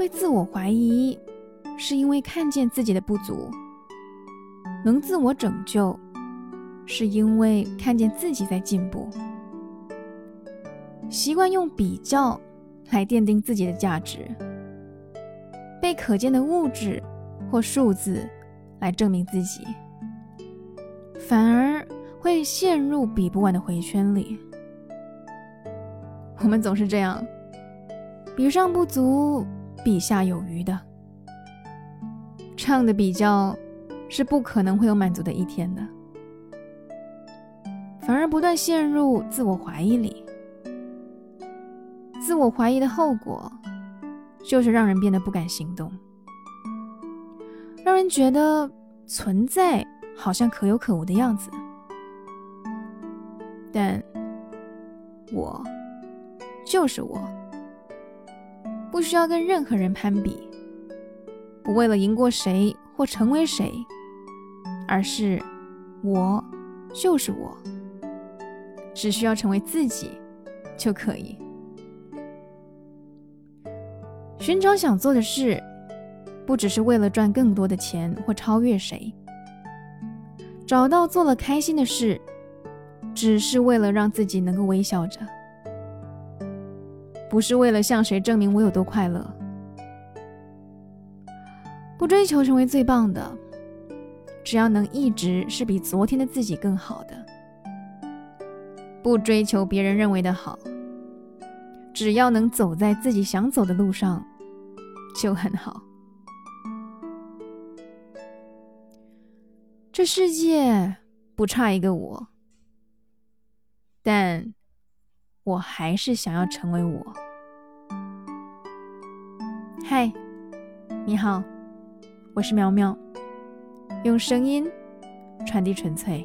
会自我怀疑，是因为看见自己的不足；能自我拯救，是因为看见自己在进步。习惯用比较来奠定自己的价值，被可见的物质或数字来证明自己，反而会陷入比不完的回圈里。我们总是这样，比上不足，比下有余的，这样的比较是不可能会有满足的一天的，反而不断陷入自我怀疑里。自我怀疑的后果，就是让人变得不敢行动，让人觉得存在好像可有可无的样子。但我就是我，不需要跟任何人攀比，不为了赢过谁或成为谁，而是我就是我，只需要成为自己就可以。寻找想做的事，不只是为了赚更多的钱或超越谁；找到做了开心的事，只是为了让自己能够微笑着，不是为了向谁证明我有多快乐。不追求成为最棒的，只要能一直是比昨天的自己更好的；不追求别人认为的好，只要能走在自己想走的路上。就很好。这世界不差一个我，但我还是想要成为我。嗨，你好，我是苗苗，用声音传递纯粹。